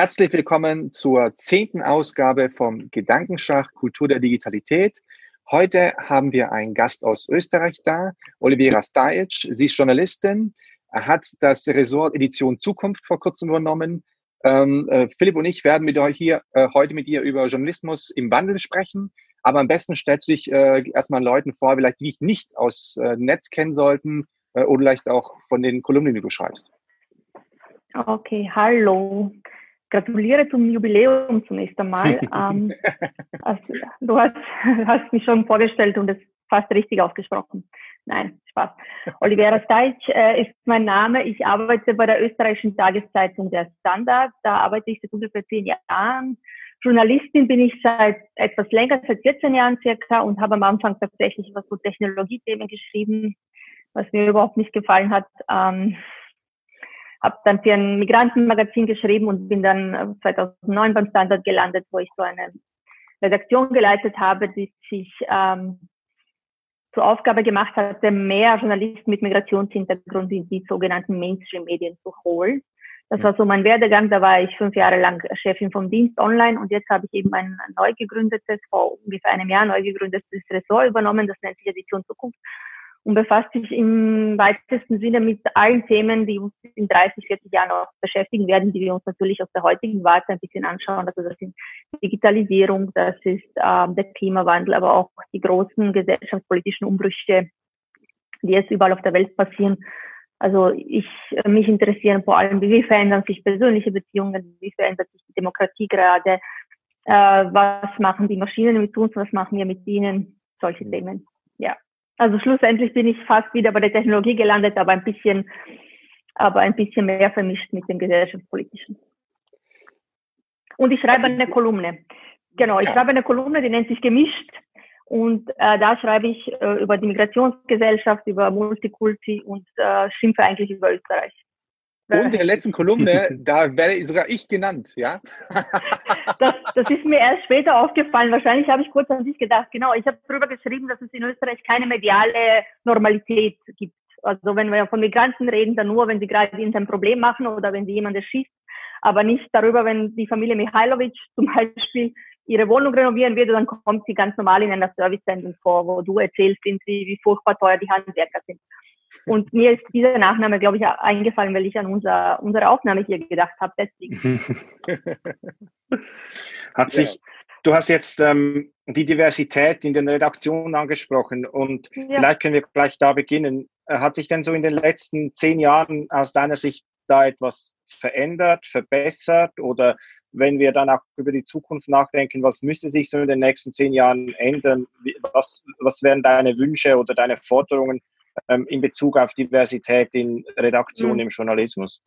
Herzlich willkommen zur zehnten Ausgabe vom Gedankenschach Kultur der Digitalität. Heute haben wir einen Gast aus Österreich da, Olivera Stajic. Sie ist Journalistin, hat das Ressort Edition Zukunft vor kurzem übernommen. Ähm, äh, Philipp und ich werden mit euch hier äh, heute mit ihr über Journalismus im Wandel sprechen. Aber am besten stellst du dich äh, erstmal Leuten vor, vielleicht die dich nicht aus äh, Netz kennen sollten äh, oder vielleicht auch von den Kolumnen, die du schreibst. Okay, hallo. Gratuliere zum Jubiläum zunächst einmal. ähm, also, du hast, hast mich schon vorgestellt und es fast richtig ausgesprochen. Nein, Spaß. Olivera Stajc äh, ist mein Name. Ich arbeite bei der österreichischen Tageszeitung Der Standard. Da arbeite ich seit ungefähr zehn Jahren. Journalistin bin ich seit etwas länger, seit 14 Jahren circa und habe am Anfang tatsächlich was so Technologiethemen geschrieben, was mir überhaupt nicht gefallen hat. Ähm, habe dann für ein Migrantenmagazin geschrieben und bin dann 2009 äh, beim Standard gelandet, wo ich so eine Redaktion geleitet habe, die sich ähm, zur Aufgabe gemacht hatte, mehr Journalisten mit Migrationshintergrund in die sogenannten Mainstream-Medien zu holen. Das war so mein Werdegang. Da war ich fünf Jahre lang Chefin vom Dienst online und jetzt habe ich eben ein neu gegründetes, vor ungefähr einem Jahr neu gegründetes Ressort übernommen. Das nennt sich Edition Zukunft und befasst sich im weitesten Sinne mit allen Themen, die uns in 30, 40 Jahren auch beschäftigen werden, die wir uns natürlich aus der heutigen Warte ein bisschen anschauen. Also das sind Digitalisierung, das ist ähm, der Klimawandel, aber auch die großen gesellschaftspolitischen Umbrüche, die jetzt überall auf der Welt passieren. Also ich, mich interessieren vor allem, wie verändern sich persönliche Beziehungen, wie verändert sich die Demokratie gerade, äh, was machen die Maschinen mit uns, was machen wir mit ihnen, solche Themen. Also schlussendlich bin ich fast wieder bei der Technologie gelandet, aber ein bisschen, aber ein bisschen mehr vermischt mit dem gesellschaftspolitischen. Und ich schreibe eine Kolumne. Genau, ich schreibe eine Kolumne, die nennt sich Gemischt. Und äh, da schreibe ich äh, über die Migrationsgesellschaft, über Multikulti und äh, schimpfe eigentlich über Österreich. Und in der letzten Kolumne, da werde sogar ich genannt, ja? das, das ist mir erst später aufgefallen. Wahrscheinlich habe ich kurz an sich gedacht. Genau, ich habe darüber geschrieben, dass es in Österreich keine mediale Normalität gibt. Also wenn wir von Migranten reden, dann nur, wenn sie gerade ein Problem machen oder wenn sie jemanden schießt, aber nicht darüber, wenn die Familie Mihailovic zum Beispiel ihre Wohnung renovieren würde, dann kommt sie ganz normal in einer Service-Sendung vor, wo du erzählst, wie, wie furchtbar teuer die Handwerker sind. Und mir ist dieser Nachname, glaube ich, eingefallen, weil ich an unser, unsere Aufnahme hier gedacht habe. Deswegen. Hat sich, ja. du hast jetzt ähm, die Diversität in den Redaktionen angesprochen und ja. vielleicht können wir gleich da beginnen. Äh, hat sich denn so in den letzten zehn Jahren aus deiner Sicht da etwas verändert, verbessert oder wenn wir dann auch über die Zukunft nachdenken, was müsste sich so in den nächsten zehn Jahren ändern? Was, was wären deine Wünsche oder deine Forderungen ähm, in Bezug auf Diversität in Redaktion mhm. im Journalismus?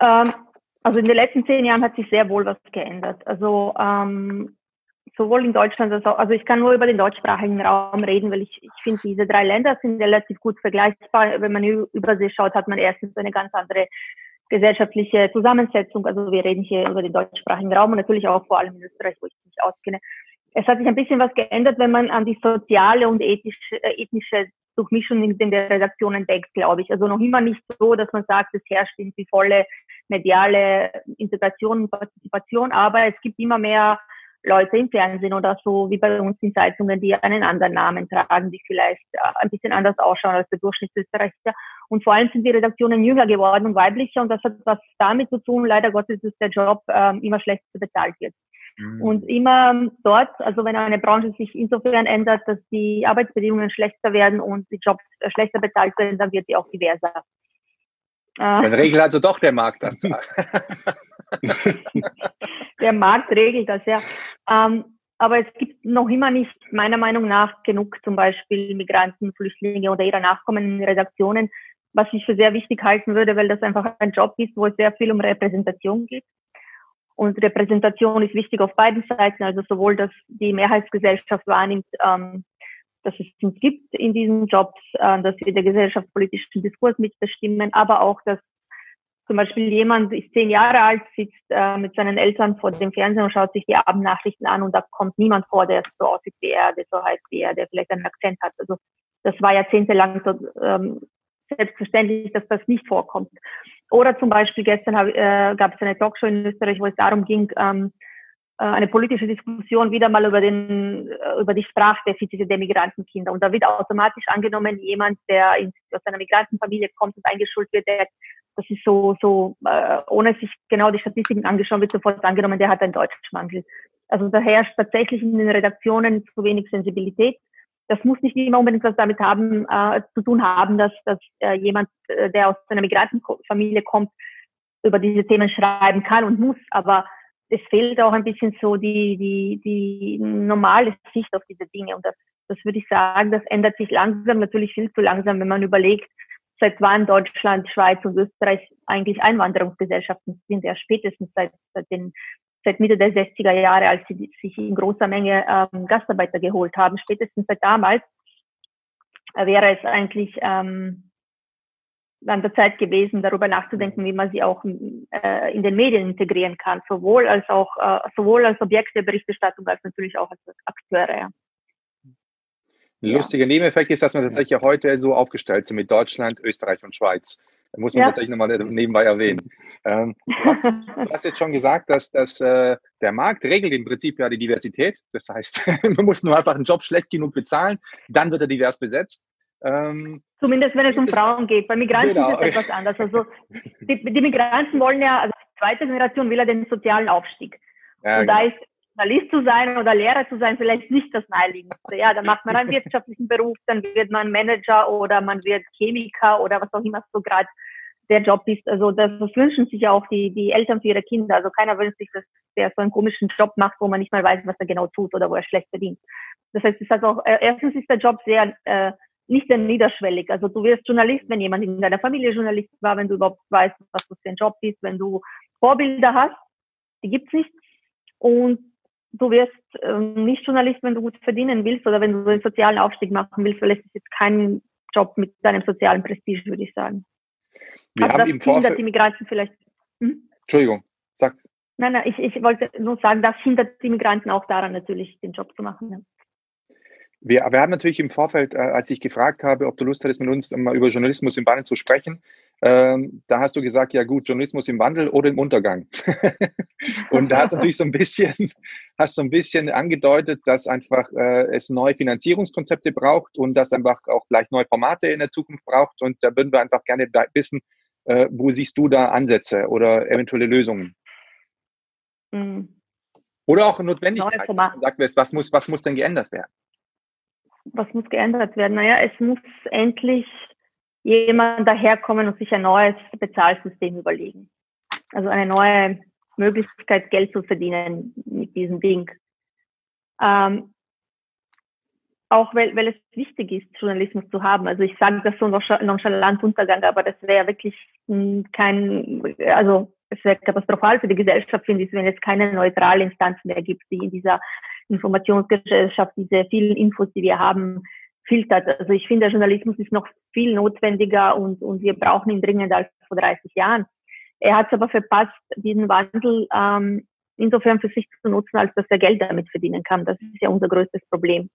Ähm, also in den letzten zehn Jahren hat sich sehr wohl was geändert. Also ähm, sowohl in Deutschland als auch, also ich kann nur über den deutschsprachigen Raum reden, weil ich, ich finde, diese drei Länder sind relativ gut vergleichbar. Wenn man über sie schaut, hat man erstens eine ganz andere gesellschaftliche Zusammensetzung. Also wir reden hier über den deutschsprachigen Raum und natürlich auch vor allem in Österreich, wo ich mich auskenne. Es hat sich ein bisschen was geändert, wenn man an die soziale und ethische, äh, ethnische Durchmischung in den Redaktionen denkt, glaube ich. Also noch immer nicht so, dass man sagt, es herrscht irgendwie volle mediale Integration und Partizipation, aber es gibt immer mehr Leute im Fernsehen oder so, wie bei uns in Zeitungen, die einen anderen Namen tragen, die vielleicht äh, ein bisschen anders ausschauen als der Durchschnittsösterreicher. Und vor allem sind die Redaktionen jünger geworden und weiblicher und das hat was damit zu tun, leider Gottes, dass der Job ähm, immer schlechter bezahlt wird. Mhm. Und immer dort, also wenn eine Branche sich insofern ändert, dass die Arbeitsbedingungen schlechter werden und die Jobs äh, schlechter bezahlt werden, dann wird sie auch diverser. Dann regelt also doch der Markt das. der Markt regelt das, ja. Ähm, aber es gibt noch immer nicht, meiner Meinung nach, genug zum Beispiel Migranten, Flüchtlinge oder ihre Nachkommen in Redaktionen, was ich für sehr wichtig halten würde, weil das einfach ein Job ist, wo es sehr viel um Repräsentation geht. Und Repräsentation ist wichtig auf beiden Seiten, also sowohl, dass die Mehrheitsgesellschaft wahrnimmt, ähm, dass es uns gibt in diesen Jobs, äh, dass wir den gesellschaftspolitischen Diskurs mitbestimmen, aber auch, dass zum Beispiel jemand ist zehn Jahre alt, sitzt äh, mit seinen Eltern vor dem Fernsehen und schaut sich die Abendnachrichten an und da kommt niemand vor, der so aussieht wie er, der so heißt wie er, der vielleicht einen Akzent hat. Also das war jahrzehntelang so ähm, selbstverständlich, dass das nicht vorkommt. Oder zum Beispiel gestern äh, gab es eine Talkshow in Österreich, wo es darum ging, ähm, äh, eine politische Diskussion wieder mal über den äh, über die Sprachdefizite der Migrantenkinder. Und da wird automatisch angenommen jemand der in, aus einer Migrantenfamilie kommt und eingeschult wird der das ist so so äh, ohne sich genau die Statistiken angeschaut wird sofort angenommen der hat einen Deutschmangel. Also da herrscht tatsächlich in den Redaktionen zu wenig Sensibilität das muss nicht immer unbedingt was damit haben äh, zu tun haben dass dass äh, jemand äh, der aus einer Migrantenfamilie kommt über diese Themen schreiben kann und muss aber es fehlt auch ein bisschen so die, die, die normale Sicht auf diese Dinge. Und das, das würde ich sagen, das ändert sich langsam, natürlich viel zu langsam, wenn man überlegt, seit wann Deutschland, Schweiz und Österreich eigentlich Einwanderungsgesellschaften sind, ja spätestens seit, seit, den, seit Mitte der 60er Jahre, als sie sich in großer Menge ähm, Gastarbeiter geholt haben. Spätestens seit damals wäre es eigentlich ähm, an der Zeit gewesen, darüber nachzudenken, wie man sie auch äh, in den Medien integrieren kann, sowohl als auch äh, sowohl als Objekt der Berichterstattung als natürlich auch als Akteure. Ja. Ein lustiger Nebeneffekt ist, dass wir tatsächlich heute so aufgestellt sind mit Deutschland, Österreich und Schweiz. Muss man ja. tatsächlich nochmal nebenbei erwähnen. Ähm, du, hast, du, hast, jetzt schon gesagt, dass, dass äh, der Markt regelt im Prinzip ja die Diversität. Das heißt, man muss nur einfach einen Job schlecht genug bezahlen, dann wird er divers besetzt. Ähm, Zumindest wenn es um Frauen geht. Bei Migranten genau. ist es etwas anders. Also die, die, Migranten wollen ja, also die zweite Generation will ja den sozialen Aufstieg. Ja, und genau. da ist Journalist zu sein oder Lehrer zu sein vielleicht nicht das Naheliegendste. Ja, dann macht man einen wirtschaftlichen Beruf, dann wird man Manager oder man wird Chemiker oder was auch immer so gerade der Job ist. Also das, das wünschen sich ja auch die, die Eltern für ihre Kinder. Also keiner wünscht sich, dass der so einen komischen Job macht, wo man nicht mal weiß, was er genau tut oder wo er schlecht verdient. Das heißt, es ist also auch, äh, erstens ist der Job sehr äh, nicht sehr niederschwellig. Also du wirst Journalist, wenn jemand in deiner Familie Journalist war, wenn du überhaupt weißt, was das für ein Job ist, wenn du Vorbilder hast, die gibt's nicht. Und du wirst ähm, nicht Journalist, wenn du gut verdienen willst oder wenn du einen sozialen Aufstieg machen willst, weil es ist jetzt kein Job mit deinem sozialen Prestige, würde ich sagen. Wir Aber haben das im Vorfeld... die Migranten vielleicht. Hm? Entschuldigung, sag. Nein, nein, ich, ich wollte nur sagen, das hindert die Migranten auch daran, natürlich den Job zu machen. Wir, wir haben natürlich im Vorfeld, äh, als ich gefragt habe, ob du Lust hattest, mit uns mal über Journalismus im Wandel zu sprechen, ähm, da hast du gesagt, ja gut, Journalismus im Wandel oder im Untergang. und da hast du natürlich so ein bisschen, hast so ein bisschen angedeutet, dass einfach äh, es neue Finanzierungskonzepte braucht und dass einfach auch gleich neue Formate in der Zukunft braucht. Und da würden wir einfach gerne wissen, äh, wo siehst du da Ansätze oder eventuelle Lösungen? Mhm. Oder auch Notwendigkeit. Sag, was muss, was muss denn geändert werden? was muss geändert werden? Naja, es muss endlich jemand daherkommen und sich ein neues Bezahlsystem überlegen. Also eine neue Möglichkeit, Geld zu verdienen mit diesem Ding. Ähm, auch weil, weil es wichtig ist, Journalismus zu haben. Also ich sage das so nonchalant Untergang, aber das wäre wirklich kein, also es wäre katastrophal für die Gesellschaft, finde ich, wenn es keine neutrale Instanz mehr gibt, die in dieser Informationsgesellschaft diese vielen Infos, die wir haben, filtert. Also ich finde, der Journalismus ist noch viel notwendiger und, und wir brauchen ihn dringender als vor 30 Jahren. Er hat es aber verpasst, diesen Wandel ähm, insofern für sich zu nutzen, als dass er Geld damit verdienen kann. Das ist ja unser größtes Problem.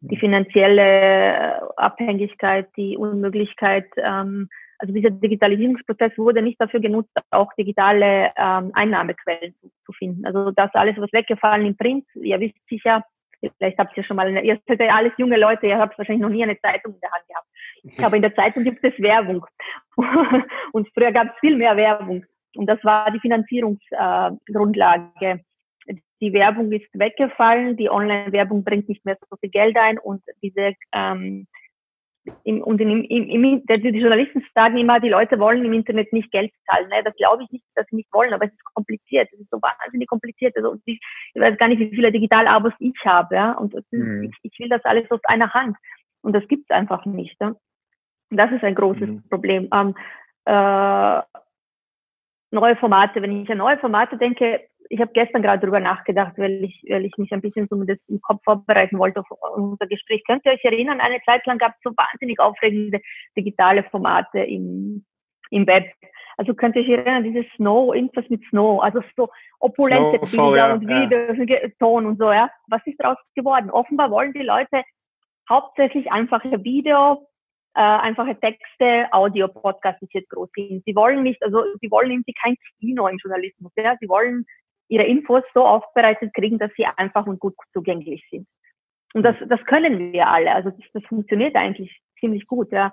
Die finanzielle Abhängigkeit, die Unmöglichkeit, ähm, also dieser Digitalisierungsprozess wurde nicht dafür genutzt, auch digitale ähm, Einnahmequellen zu, zu, finden. Also das alles, was weggefallen im Print, ihr wisst sicher, vielleicht habt ihr schon mal, ihr seid ja alles junge Leute, ihr habt wahrscheinlich noch nie eine Zeitung in der Hand gehabt. Aber in der Zeitung gibt es Werbung. Und früher gab es viel mehr Werbung. Und das war die Finanzierungsgrundlage. Die Werbung ist weggefallen, die Online-Werbung bringt nicht mehr so viel Geld ein und diese ähm, im, und im, im, im, die Journalisten sagen immer, die Leute wollen im Internet nicht Geld zahlen. Ne? Das glaube ich nicht, dass sie nicht wollen, aber es ist kompliziert. Es ist so wahnsinnig kompliziert. Also ich, ich weiß gar nicht, wie viele Digital-Abos ich habe. Ja? Und mhm. ich, ich will das alles aus einer Hand. Und das gibt es einfach nicht. Ja? Und das ist ein großes mhm. Problem. Ähm, äh, neue Formate, wenn ich an neue Formate denke, ich habe gestern gerade darüber nachgedacht, weil ich, weil ich mich ein bisschen so das im Kopf vorbereiten wollte auf unser Gespräch. Könnt ihr euch erinnern, eine Zeit lang gab es so wahnsinnig aufregende digitale Formate im, im Web. Also könnt ihr euch erinnern, dieses Snow, irgendwas mit Snow, also so opulente Snow, Bilder ja, und Videos, ja. Ton und so, ja. Was ist daraus geworden? Offenbar wollen die Leute hauptsächlich einfache Video, äh, einfache Texte, Audio, Podcasts ist jetzt groß sind. Sie wollen nicht, also sie wollen irgendwie kein Kino im Journalismus. Ja? Sie wollen ihre Infos so aufbereitet kriegen, dass sie einfach und gut zugänglich sind. Und das, das können wir alle. Also das, das funktioniert eigentlich ziemlich gut. Ja.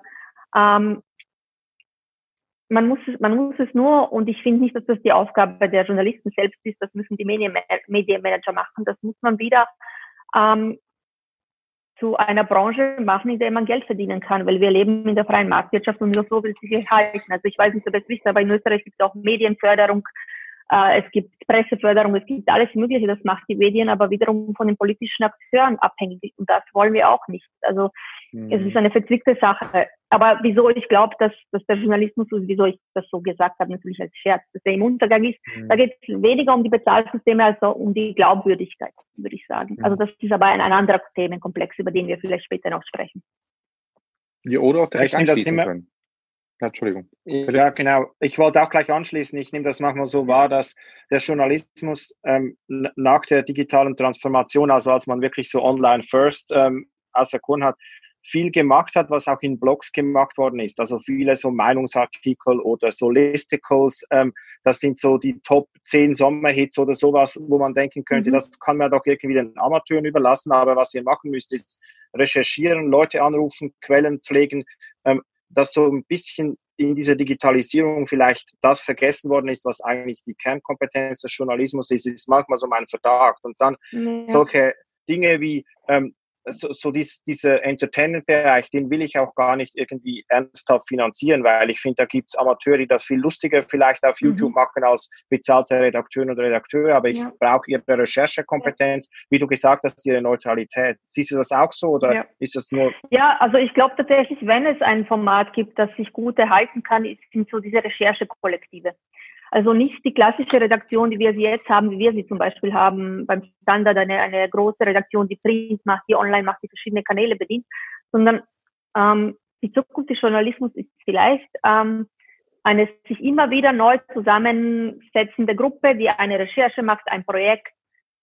Ähm, man muss, man muss es nur, und ich finde nicht, dass das die Aufgabe der Journalisten selbst ist, das müssen die Medienmanager machen, das muss man wieder ähm, zu einer Branche machen, in der man Geld verdienen kann, weil wir leben in der freien Marktwirtschaft und nur so will sich halten. Also ich weiß nicht, ob es wisst, aber in Österreich gibt es auch Medienförderung, es gibt Presseförderung, es gibt alles Mögliche, das macht die Medien aber wiederum von den politischen Akteuren abhängig und das wollen wir auch nicht. Also mhm. es ist eine verzwickte Sache. Aber wieso ich glaube, dass, dass der Journalismus, wieso ich das so gesagt habe, natürlich als Scherz, dass er im Untergang ist, mhm. da geht es weniger um die Bezahlsysteme als um die Glaubwürdigkeit, würde ich sagen. Mhm. Also das ist aber ein, ein anderer Themenkomplex, über den wir vielleicht später noch sprechen. Ja, oder auch direkt anschließen können. Ja, Entschuldigung. Ja, genau. Ich wollte auch gleich anschließen. Ich nehme das manchmal so wahr, dass der Journalismus ähm, nach der digitalen Transformation, also als man wirklich so online first ähm, auserkoren hat, viel gemacht hat, was auch in Blogs gemacht worden ist. Also viele so Meinungsartikel oder so Listicles. Ähm, das sind so die Top 10 Sommerhits oder sowas, wo man denken könnte, mhm. das kann man doch irgendwie den Amateuren überlassen. Aber was ihr machen müsst, ist recherchieren, Leute anrufen, Quellen pflegen, ähm, dass so ein bisschen in dieser Digitalisierung vielleicht das vergessen worden ist, was eigentlich die Kernkompetenz des Journalismus ist, ist manchmal so mein Verdacht. Und dann ja. solche Dinge wie ähm, so, so dies, dieser Entertainment-Bereich, den will ich auch gar nicht irgendwie ernsthaft finanzieren, weil ich finde, da gibt's Amateure, die das viel lustiger vielleicht auf YouTube mhm. machen als bezahlte Redakteurinnen und Redakteure, aber ich ja. brauche ihre Recherchekompetenz, ja. wie du gesagt hast, ihre Neutralität. Siehst du das auch so oder ja. ist das nur? Ja, also ich glaube tatsächlich, wenn es ein Format gibt, das sich gut erhalten kann, sind so diese Recherchekollektive. Also nicht die klassische Redaktion, die wir sie jetzt haben, wie wir sie zum Beispiel haben beim Standard, eine, eine große Redaktion, die Print macht, die online macht, die verschiedene Kanäle bedient, sondern ähm, die Zukunft des Journalismus ist vielleicht ähm, eine sich immer wieder neu zusammensetzende Gruppe, die eine Recherche macht, ein Projekt,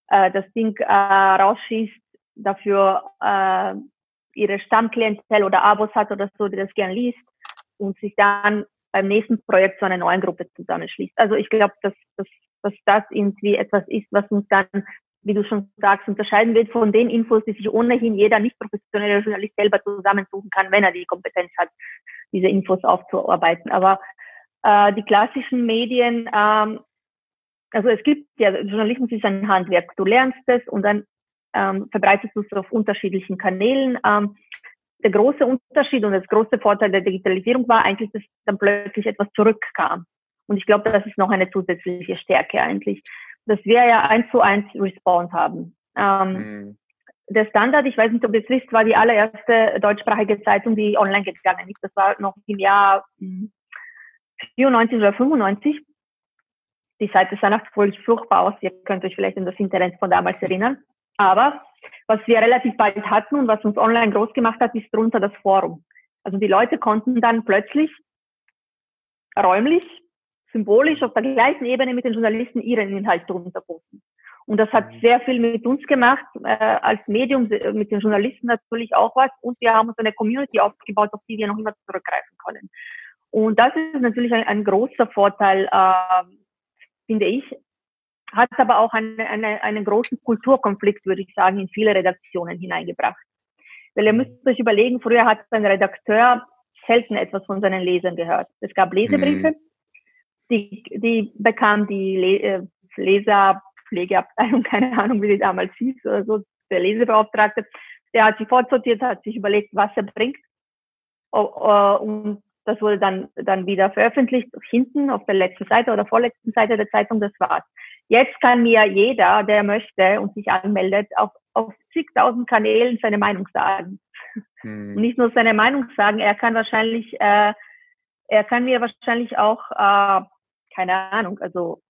äh, das Ding äh, rausschießt, dafür äh, ihre Stammklientel oder Abos hat oder so, die das gern liest und sich dann beim nächsten Projekt zu einer neuen Gruppe zusammenschließt. Also ich glaube, dass, dass, dass das irgendwie etwas ist, was uns dann, wie du schon sagst, unterscheiden wird von den Infos, die sich ohnehin jeder nicht professionelle Journalist selber zusammensuchen kann, wenn er die Kompetenz hat, diese Infos aufzuarbeiten. Aber äh, die klassischen Medien, ähm, also es gibt ja, Journalismus ist ein Handwerk. Du lernst es und dann ähm, verbreitest du es auf unterschiedlichen Kanälen. Ähm, der große Unterschied und das große Vorteil der Digitalisierung war eigentlich, dass dann plötzlich etwas zurückkam. Und ich glaube, das ist noch eine zusätzliche Stärke eigentlich, dass wir ja eins zu eins Response haben. Ähm, mhm. Der Standard, ich weiß nicht, ob ihr es wisst, war die allererste deutschsprachige Zeitung, die online gegangen ist. Das war noch im Jahr 94 hm, oder 95. Die Seite sah nach völlig furchtbar aus. Ihr könnt euch vielleicht an das Internet von damals erinnern. Aber was wir relativ bald hatten und was uns online groß gemacht hat, ist drunter das Forum. Also die Leute konnten dann plötzlich räumlich, symbolisch auf der gleichen Ebene mit den Journalisten ihren Inhalt drunter posten. Und das hat mhm. sehr viel mit uns gemacht, äh, als Medium, mit den Journalisten natürlich auch was. Und wir haben uns eine Community aufgebaut, auf die wir noch immer zurückgreifen können. Und das ist natürlich ein, ein großer Vorteil, äh, finde ich, hat aber auch eine, eine, einen großen Kulturkonflikt, würde ich sagen, in viele Redaktionen hineingebracht. Weil ihr müsst euch überlegen, früher hat ein Redakteur selten etwas von seinen Lesern gehört. Es gab Lesebriefe, mhm. die, die bekam die Le äh, Leserpflegeabteilung, keine Ahnung, wie die damals hieß, oder so, der Lesebeauftragte, der hat sie fortsortiert, hat sich überlegt, was er bringt. Und das wurde dann, dann wieder veröffentlicht, hinten auf der letzten Seite oder vorletzten Seite der Zeitung, das war's. Jetzt kann mir jeder, der möchte und sich anmeldet, auf, auf zigtausend Kanälen seine Meinung sagen. Hm. Und nicht nur seine Meinung sagen, er kann wahrscheinlich, äh, er kann mir wahrscheinlich auch, äh, keine Ahnung, also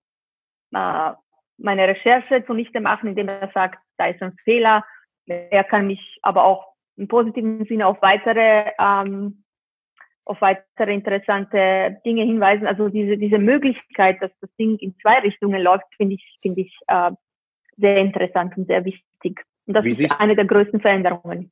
äh, meine Recherche zunichte machen, indem er sagt, da ist ein Fehler. Er kann mich aber auch im positiven Sinne auf weitere ähm, auf weitere interessante Dinge hinweisen. Also diese, diese Möglichkeit, dass das Ding in zwei Richtungen läuft, finde ich, finde ich äh, sehr interessant und sehr wichtig. Und das Wie ist eine der größten Veränderungen.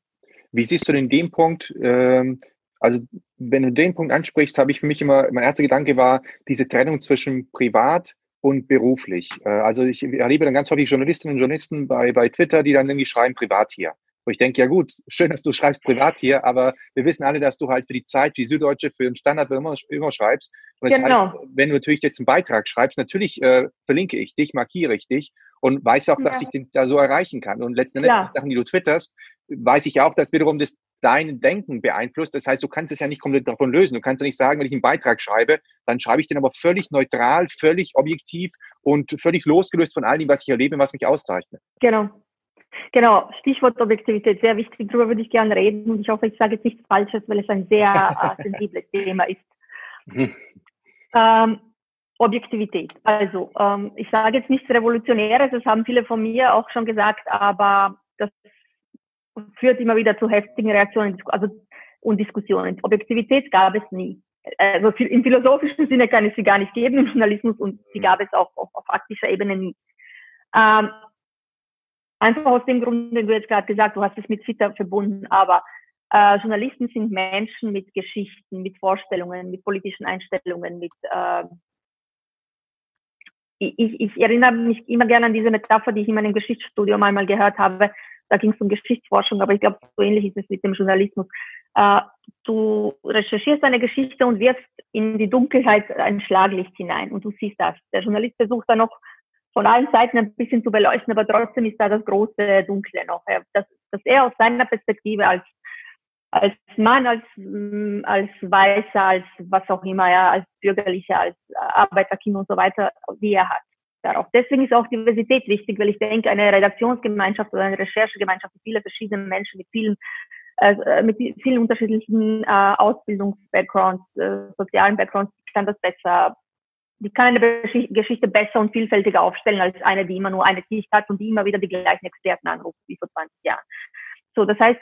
Wie siehst du denn den Punkt ähm, Also wenn du den Punkt ansprichst, habe ich für mich immer, mein erster Gedanke war diese Trennung zwischen privat und beruflich. Äh, also ich erlebe dann ganz häufig Journalistinnen und Journalisten bei, bei Twitter, die dann irgendwie schreiben, privat hier. Wo ich denke, ja gut, schön, dass du schreibst privat hier, aber wir wissen alle, dass du halt für die Zeit, für die Süddeutsche, für den Standard immer, immer schreibst. Und das genau. heißt, wenn du natürlich jetzt einen Beitrag schreibst, natürlich äh, verlinke ich dich, markiere ich dich und weiß auch, dass ja. ich den da so erreichen kann. Und letzten Endes, Sachen, die du twitterst, weiß ich auch, dass wiederum das dein Denken beeinflusst. Das heißt, du kannst es ja nicht komplett davon lösen. Du kannst ja nicht sagen, wenn ich einen Beitrag schreibe, dann schreibe ich den aber völlig neutral, völlig objektiv und völlig losgelöst von all dem, was ich erlebe, was mich auszeichnet. Genau. Genau, Stichwort Objektivität, sehr wichtig, darüber würde ich gerne reden und ich hoffe, ich sage jetzt nichts Falsches, weil es ein sehr äh, sensibles Thema ist. Mhm. Ähm, Objektivität. Also, ähm, ich sage jetzt nichts Revolutionäres, das haben viele von mir auch schon gesagt, aber das führt immer wieder zu heftigen Reaktionen also, und Diskussionen. Objektivität gab es nie. Also im philosophischen Sinne kann es sie gar nicht geben im Journalismus und sie gab es auch auf, auf aktischer Ebene nie. Ähm, Einfach aus dem Grund, den du jetzt gerade gesagt du hast es mit Twitter verbunden, aber äh, Journalisten sind Menschen mit Geschichten, mit Vorstellungen, mit politischen Einstellungen, mit äh, ich, ich erinnere mich immer gerne an diese Metapher, die ich in meinem Geschichtsstudium einmal gehört habe. Da ging es um Geschichtsforschung, aber ich glaube, so ähnlich ist es mit dem Journalismus. Äh, du recherchierst eine Geschichte und wirfst in die Dunkelheit ein Schlaglicht hinein und du siehst das. Der Journalist versucht dann noch von allen Seiten ein bisschen zu beleuchten, aber trotzdem ist da das große Dunkle noch. Dass, dass er aus seiner Perspektive als, als Mann, als, mm, als Weißer, als was auch immer, ja, als Bürgerlicher, als Arbeiterkind und so weiter, wie er hat. Darauf. Deswegen ist auch Diversität wichtig, weil ich denke, eine Redaktionsgemeinschaft oder eine Recherchegemeinschaft mit vielen verschiedenen Menschen, mit vielen äh, mit vielen unterschiedlichen äh, Ausbildungs-Backgrounds, äh, sozialen Backgrounds kann das besser die kann eine Geschichte besser und vielfältiger aufstellen als eine, die immer nur eine Sicht hat und die immer wieder die gleichen Experten anruft wie vor 20 Jahren. So, das heißt,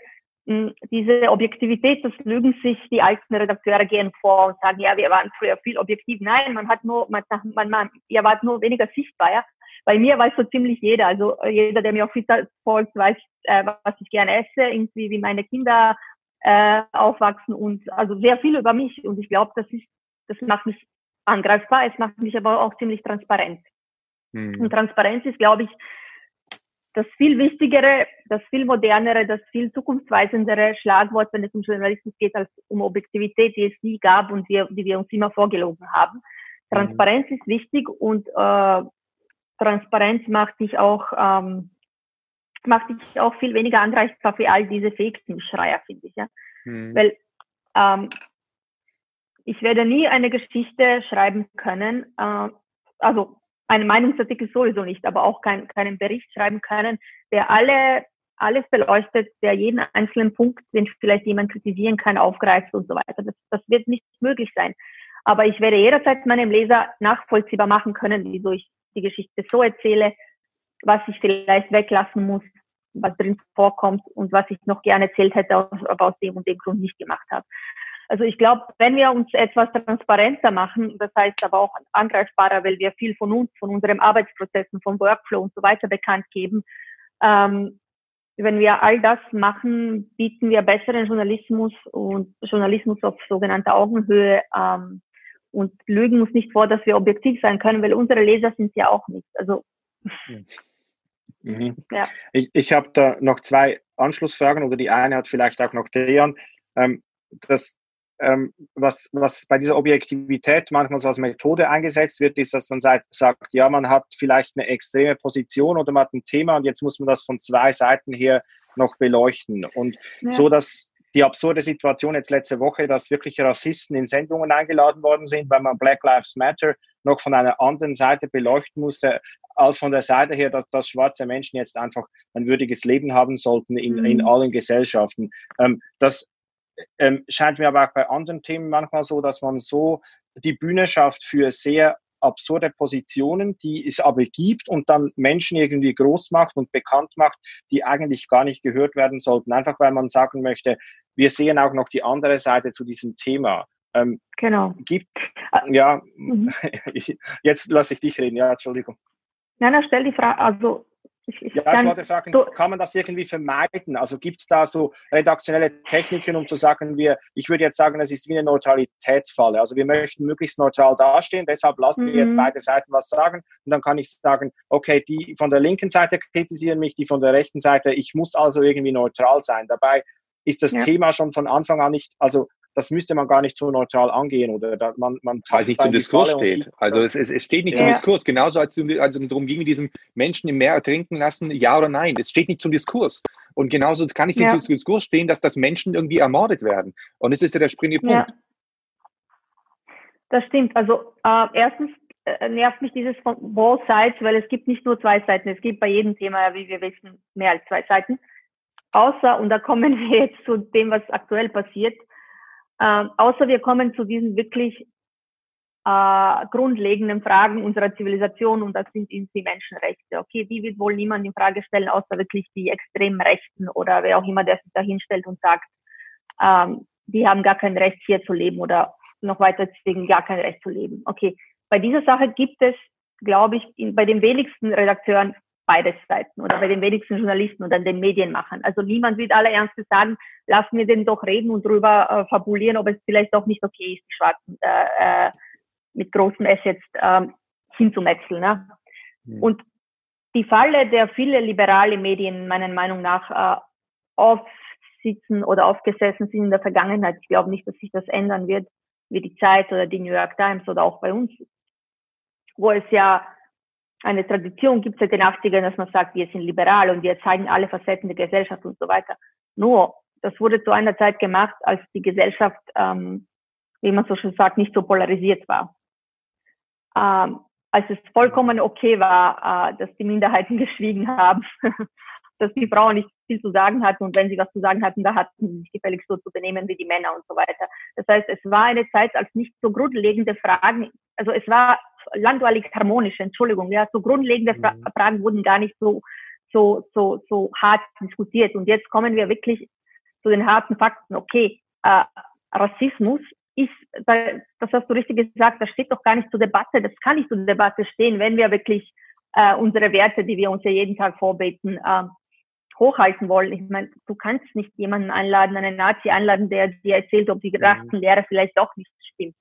diese Objektivität, das lügen sich die alten Redakteure gehen vor und sagen, ja, wir waren früher viel objektiv. Nein, man hat nur, man, man, man ihr wart nur weniger sichtbar. Ja? Bei mir weiß so ziemlich jeder, also jeder, der mir auf Twitter folgt, weiß, äh, was ich gerne esse, irgendwie wie meine Kinder äh, aufwachsen und also sehr viel über mich. Und ich glaube, das ist, das macht mich angreifbar, es macht mich aber auch ziemlich transparent. Mhm. Und Transparenz ist, glaube ich, das viel wichtigere, das viel modernere, das viel zukunftsweisendere Schlagwort, wenn es um Journalismus geht, als um Objektivität, die es nie gab und wir, die wir uns immer vorgelogen haben. Transparenz mhm. ist wichtig und äh, Transparenz macht dich auch ähm, macht dich auch viel weniger angreifbar für all diese Fake News Schreier, finde ich. Ja? Mhm. Weil ähm, ich werde nie eine Geschichte schreiben können, äh, also einen Meinungsartikel sowieso nicht, aber auch kein, keinen Bericht schreiben können, der alle alles beleuchtet, der jeden einzelnen Punkt, den vielleicht jemand kritisieren kann, aufgreift und so weiter. Das, das wird nicht möglich sein. Aber ich werde jederzeit meinem Leser nachvollziehbar machen können, wieso ich die Geschichte so erzähle, was ich vielleicht weglassen muss, was drin vorkommt und was ich noch gerne erzählt hätte, aber aus dem und dem Grund nicht gemacht habe. Also ich glaube, wenn wir uns etwas transparenter machen, das heißt aber auch angreifbarer, weil wir viel von uns, von unserem Arbeitsprozessen, vom Workflow und so weiter bekannt geben, ähm, wenn wir all das machen, bieten wir besseren Journalismus und Journalismus auf sogenannter Augenhöhe ähm, und lügen uns nicht vor, dass wir objektiv sein können, weil unsere Leser sind ja auch nicht. Also mhm. ja. Ich, ich habe da noch zwei Anschlussfragen oder die eine hat vielleicht auch noch Dejan. Ähm, das ähm, was, was bei dieser Objektivität manchmal so als Methode eingesetzt wird, ist, dass man sagt, ja, man hat vielleicht eine extreme Position oder man hat ein Thema und jetzt muss man das von zwei Seiten her noch beleuchten. Und ja. so, dass die absurde Situation jetzt letzte Woche, dass wirklich Rassisten in Sendungen eingeladen worden sind, weil man Black Lives Matter noch von einer anderen Seite beleuchten musste, als von der Seite her, dass, dass schwarze Menschen jetzt einfach ein würdiges Leben haben sollten in, mhm. in allen Gesellschaften. Ähm, das ähm, scheint mir aber auch bei anderen Themen manchmal so, dass man so die Bühne schafft für sehr absurde Positionen, die es aber gibt und dann Menschen irgendwie groß macht und bekannt macht, die eigentlich gar nicht gehört werden sollten, einfach weil man sagen möchte, wir sehen auch noch die andere Seite zu diesem Thema. Ähm, genau. Gibt, ja, mhm. jetzt lasse ich dich reden, ja, Entschuldigung. Nein, nein, stell die Frage, also ich, ich ja, ich wollte fragen, kann man das irgendwie vermeiden? Also gibt es da so redaktionelle Techniken, um zu sagen, wir, ich würde jetzt sagen, es ist wie eine Neutralitätsfalle. Also wir möchten möglichst neutral dastehen, deshalb lassen wir jetzt mhm. beide Seiten was sagen. Und dann kann ich sagen, okay, die von der linken Seite kritisieren mich, die von der rechten Seite, ich muss also irgendwie neutral sein. Dabei ist das ja. Thema schon von Anfang an nicht, also das müsste man gar nicht so neutral angehen oder da, man, man weil es nicht zum Diskurs steht. Also es, es, es steht nicht ja. zum Diskurs, genauso als, als es darum ging, diesem Menschen im Meer ertrinken lassen, ja oder nein. Es steht nicht zum Diskurs. Und genauso kann es nicht ja. zum Diskurs stehen, dass das Menschen irgendwie ermordet werden. Und das ist ja der springende Punkt. Ja. Das stimmt. Also äh, erstens äh, nervt mich dieses von both sides, weil es gibt nicht nur zwei Seiten. Es gibt bei jedem Thema, wie wir wissen, mehr als zwei Seiten. Außer, und da kommen wir jetzt zu dem, was aktuell passiert, ähm, außer wir kommen zu diesen wirklich äh, grundlegenden Fragen unserer Zivilisation und das sind die Menschenrechte. Okay, die wird wohl niemand in Frage stellen, außer wirklich die extremen Rechten oder wer auch immer, der sich da hinstellt und sagt, ähm, die haben gar kein Recht hier zu leben oder noch weiter deswegen gar kein Recht zu leben. Okay, bei dieser Sache gibt es, glaube ich, in, bei den wenigsten Redakteuren beide Seiten oder bei den wenigsten Journalisten oder den Medienmachern. Also niemand wird alle Ernstes sagen, lassen wir den doch reden und drüber äh, fabulieren, ob es vielleicht auch nicht okay ist, die Schwarzen äh, äh, mit großem S jetzt äh, hinzumetzeln. Ne? Mhm. Und die Falle, der viele liberale Medien meiner Meinung nach äh, aufsitzen oder aufgesessen sind in der Vergangenheit, ich glaube nicht, dass sich das ändern wird, wie die Zeit oder die New York Times oder auch bei uns, wo es ja eine Tradition gibt seit den 80ern, dass man sagt, wir sind liberal und wir zeigen alle Facetten der Gesellschaft und so weiter. Nur, das wurde zu einer Zeit gemacht, als die Gesellschaft, ähm, wie man so schön sagt, nicht so polarisiert war. Ähm, als es vollkommen okay war, äh, dass die Minderheiten geschwiegen haben, dass die Frauen nicht viel zu sagen hatten und wenn sie was zu sagen hatten, da hatten sie sich gefälligst so zu benehmen wie die Männer und so weiter. Das heißt, es war eine Zeit, als nicht so grundlegende Fragen, also es war langweilig harmonisch, Entschuldigung, ja, so grundlegende Fra mhm. Fragen wurden gar nicht so, so, so, so hart diskutiert. Und jetzt kommen wir wirklich zu den harten Fakten. Okay, äh, Rassismus ist, das hast du richtig gesagt, das steht doch gar nicht zur Debatte, das kann nicht zur Debatte stehen, wenn wir wirklich äh, unsere Werte, die wir uns ja jeden Tag vorbeten, äh, hochhalten wollen. Ich meine, du kannst nicht jemanden einladen, einen Nazi einladen, der dir erzählt, ob die mhm. Rassenlehre vielleicht doch nicht stimmt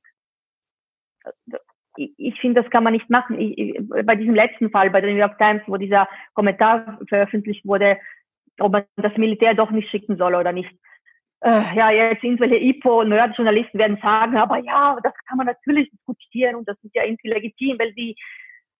ich finde, das kann man nicht machen. Ich, ich, bei diesem letzten Fall, bei der New York Times, wo dieser Kommentar veröffentlicht wurde, ob man das Militär doch nicht schicken soll oder nicht. Äh, ja, jetzt irgendwelche IPO-Nerd-Journalisten werden sagen, aber ja, das kann man natürlich diskutieren und das ist ja irgendwie legitim, weil sie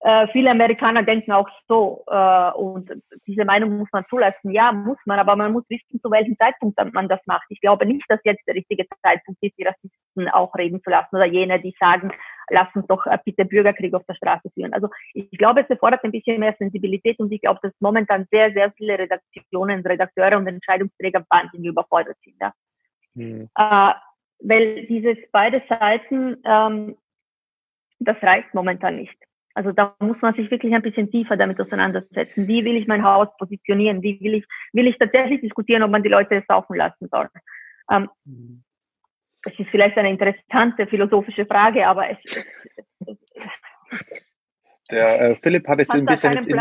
äh, viele Amerikaner denken auch so äh, und diese Meinung muss man zulassen. Ja, muss man, aber man muss wissen, zu welchem Zeitpunkt man das macht. Ich glaube nicht, dass jetzt der richtige Zeitpunkt ist, die Rassisten auch reden zu lassen oder jene, die sagen, lass uns doch äh, bitte Bürgerkrieg auf der Straße führen. Also ich glaube, es erfordert ein bisschen mehr Sensibilität und ich glaube, dass momentan sehr, sehr viele Redaktionen, Redakteure und Entscheidungsträger wahnsinnig überfordert sind. Ja? Mhm. Äh, weil dieses beide Seiten, ähm, das reicht momentan nicht. Also da muss man sich wirklich ein bisschen tiefer damit auseinandersetzen. Wie will ich mein Haus positionieren? Wie will ich, will ich tatsächlich diskutieren, ob man die Leute saufen lassen soll? Ähm, mhm. Das ist vielleicht eine interessante philosophische Frage, aber es, es, der äh, Philipp hat es ein bisschen jetzt in,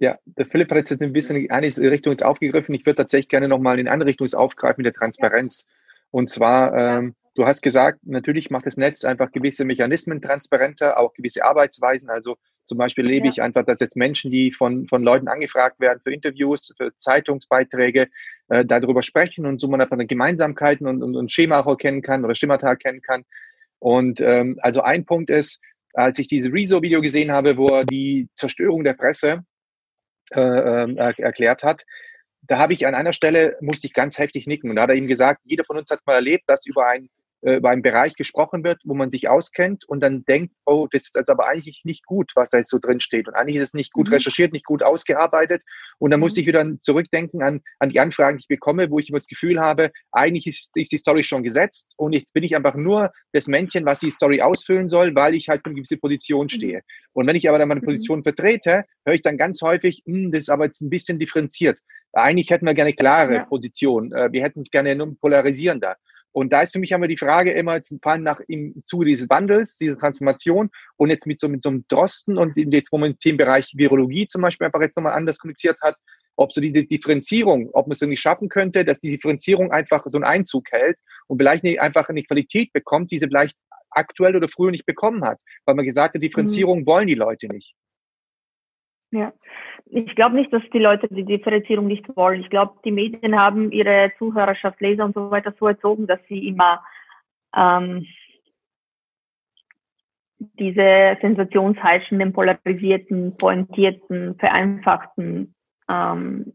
ja, der Philipp hat jetzt ein bisschen in eine Richtung jetzt aufgegriffen. Ich würde tatsächlich gerne nochmal in eine Richtung aufgreifen, mit der Transparenz. Ja. Und zwar, ähm, du hast gesagt, natürlich macht das Netz einfach gewisse Mechanismen transparenter, auch gewisse Arbeitsweisen. Also zum Beispiel lebe ja. ich einfach, dass jetzt Menschen, die von, von Leuten angefragt werden für Interviews, für Zeitungsbeiträge, äh, darüber sprechen und so man einfach Gemeinsamkeiten und, und, und Schema auch erkennen kann oder Schemata erkennen kann. Und ähm, also ein Punkt ist, als ich diese Rezo-Video gesehen habe, wo er die Zerstörung der Presse äh, äh, erklärt hat, da habe ich an einer Stelle, musste ich ganz heftig nicken. Und da hat er ihm gesagt, jeder von uns hat mal erlebt, dass über ein äh, über einen Bereich gesprochen wird, wo man sich auskennt und dann denkt, oh, das ist aber eigentlich nicht gut, was da jetzt so drin steht. Und eigentlich ist es nicht gut mhm. recherchiert, nicht gut ausgearbeitet. Und dann mhm. musste ich wieder zurückdenken an, an die Anfragen, die ich bekomme, wo ich immer das Gefühl habe, eigentlich ist, ist die Story schon gesetzt und jetzt bin ich einfach nur das Männchen, was die Story ausfüllen soll, weil ich halt für eine gewisse Position mhm. stehe. Und wenn ich aber dann meine mhm. Position vertrete, höre ich dann ganz häufig, hm, das ist aber jetzt ein bisschen differenziert. Eigentlich hätten wir gerne klare ja. Position. Äh, wir hätten es gerne nur polarisierender. Und da ist für mich immer die Frage immer jetzt vor allem nach im Zuge dieses Wandels, dieser Transformation und jetzt mit so, mit so einem Drosten und jetzt, wo man im Themenbereich Virologie zum Beispiel einfach jetzt nochmal anders kommuniziert hat, ob so diese Differenzierung, ob man es irgendwie schaffen könnte, dass die Differenzierung einfach so einen Einzug hält und vielleicht nicht einfach eine Qualität bekommt, die sie vielleicht aktuell oder früher nicht bekommen hat, weil man gesagt hat, Differenzierung mhm. wollen die Leute nicht. Ja, ich glaube nicht, dass die Leute die Differenzierung nicht wollen. Ich glaube, die Medien haben ihre Zuhörerschaft, Leser und so weiter so erzogen, dass sie immer ähm, diese sensationsheischenden, polarisierten, pointierten, vereinfachten ähm,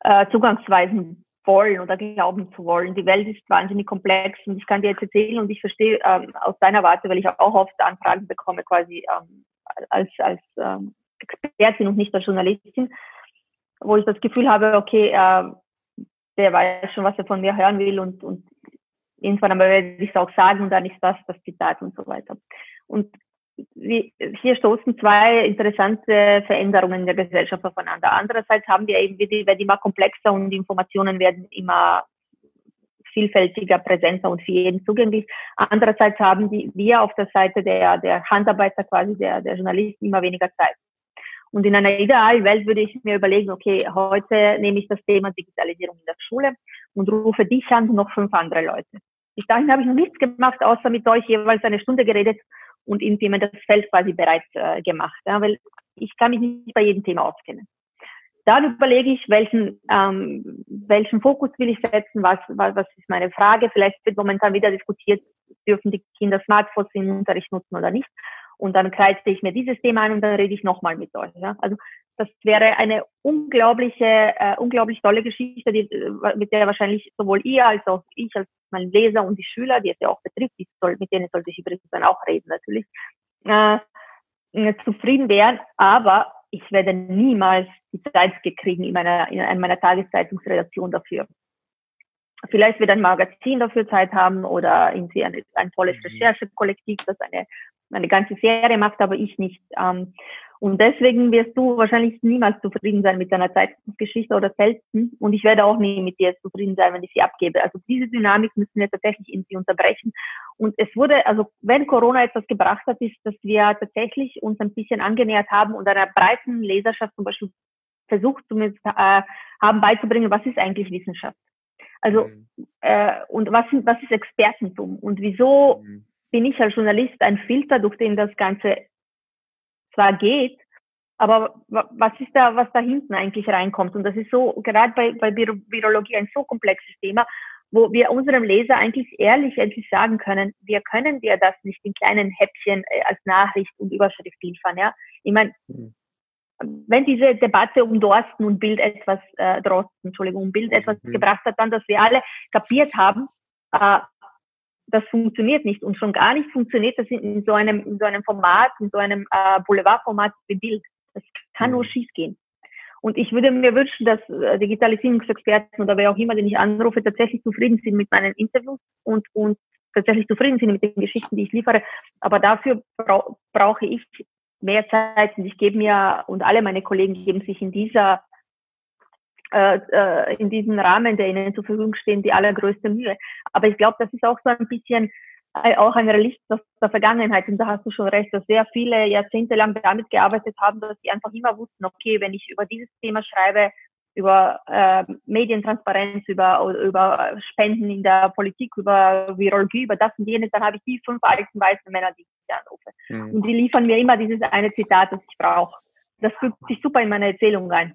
äh, Zugangsweisen wollen oder glauben zu wollen. Die Welt ist wahnsinnig komplex und ich kann dir jetzt erzählen und ich verstehe ähm, aus deiner Warte, weil ich auch oft Anfragen bekomme quasi ähm, als, als ähm, Expertin und nicht als Journalistin, wo ich das Gefühl habe, okay, äh, der weiß schon, was er von mir hören will und, und irgendwann aber werde ich es auch sagen und dann ist das das Zitat und so weiter. Und hier stoßen zwei interessante Veränderungen in der Gesellschaft aufeinander. Andererseits haben wir eben, werden immer komplexer und die Informationen werden immer vielfältiger, präsenter und für jeden zugänglich. Andererseits haben die, wir auf der Seite der, der Handarbeiter quasi, der, der Journalisten immer weniger Zeit. Und in einer idealen Welt würde ich mir überlegen, okay, heute nehme ich das Thema Digitalisierung in der Schule und rufe dich an und noch fünf andere Leute. Bis dahin habe ich noch nichts gemacht, außer mit euch jeweils eine Stunde geredet und irgendwie mir das Feld quasi bereit äh, gemacht, ja, weil ich kann mich nicht bei jedem Thema auskennen. Dann überlege ich, welchen, ähm, welchen Fokus will ich setzen, was, was, was ist meine Frage. Vielleicht wird momentan wieder diskutiert, dürfen die Kinder Smartphones im Unterricht nutzen oder nicht. Und dann kreise ich mir dieses Thema an und dann rede ich nochmal mit euch. Ja. Also das wäre eine unglaubliche, äh, unglaublich tolle Geschichte, die, äh, mit der wahrscheinlich sowohl ihr als auch ich als mein Leser und die Schüler, die es ja auch betrifft, die soll, mit denen sollte ich übrigens dann auch reden natürlich, äh, zufrieden wären. Aber ich werde niemals die Zeit kriegen in meiner, in meiner Tageszeitungsredaktion dafür. Vielleicht wird ein Magazin dafür Zeit haben oder irgendwie ein, ein tolles mhm. Recherchekollektiv, das eine, eine ganze Serie macht, aber ich nicht. Ähm, und deswegen wirst du wahrscheinlich niemals zufrieden sein mit deiner Zeitungsgeschichte oder selten. Und ich werde auch nie mit dir zufrieden sein, wenn ich sie abgebe. Also diese Dynamik müssen wir tatsächlich irgendwie unterbrechen. Und es wurde, also wenn Corona etwas gebracht hat, ist, dass wir tatsächlich uns ein bisschen angenähert haben und einer breiten Leserschaft zum Beispiel versucht zumindest äh, haben beizubringen, was ist eigentlich Wissenschaft? Also mhm. äh, und was, sind, was ist Expertentum und wieso mhm. Bin ich als Journalist ein Filter, durch den das Ganze zwar geht, aber was ist da, was da hinten eigentlich reinkommt? Und das ist so, gerade bei, bei Virologie ein so komplexes Thema, wo wir unserem Leser eigentlich ehrlich endlich sagen können, wir können dir das nicht in kleinen Häppchen äh, als Nachricht und Überschrift liefern, ja. Ich meine, mhm. wenn diese Debatte um Dorsten und Bild etwas, äh, Drosten, Entschuldigung, um Bild etwas mhm. gebracht hat, dann, dass wir alle kapiert haben, äh, das funktioniert nicht und schon gar nicht funktioniert das in, so einem, in so einem Format, in so einem äh, Boulevardformat wie Bild. Das kann nur mhm. schief gehen. Und ich würde mir wünschen, dass äh, Digitalisierungsexperten oder wer auch immer, den ich anrufe, tatsächlich zufrieden sind mit meinen Interviews und, und tatsächlich zufrieden sind mit den Geschichten, die ich liefere. Aber dafür bra brauche ich mehr Zeit und ich gebe mir und alle meine Kollegen geben sich in dieser äh, äh, in diesem Rahmen, der ihnen zur Verfügung stehen, die allergrößte Mühe. Aber ich glaube, das ist auch so ein bisschen äh, auch ein Relikt aus der Vergangenheit. Und da hast du schon recht, dass sehr viele Jahrzehnte lang damit gearbeitet haben, dass sie einfach immer wussten, okay, wenn ich über dieses Thema schreibe, über äh, Medientransparenz, über, über Spenden in der Politik, über Virologie, über das und jenes, dann habe ich die fünf alten weißen Männer, die ich anrufe. Mhm. Und die liefern mir immer dieses eine Zitat, das ich brauche. Das fügt sich super in meine Erzählung ein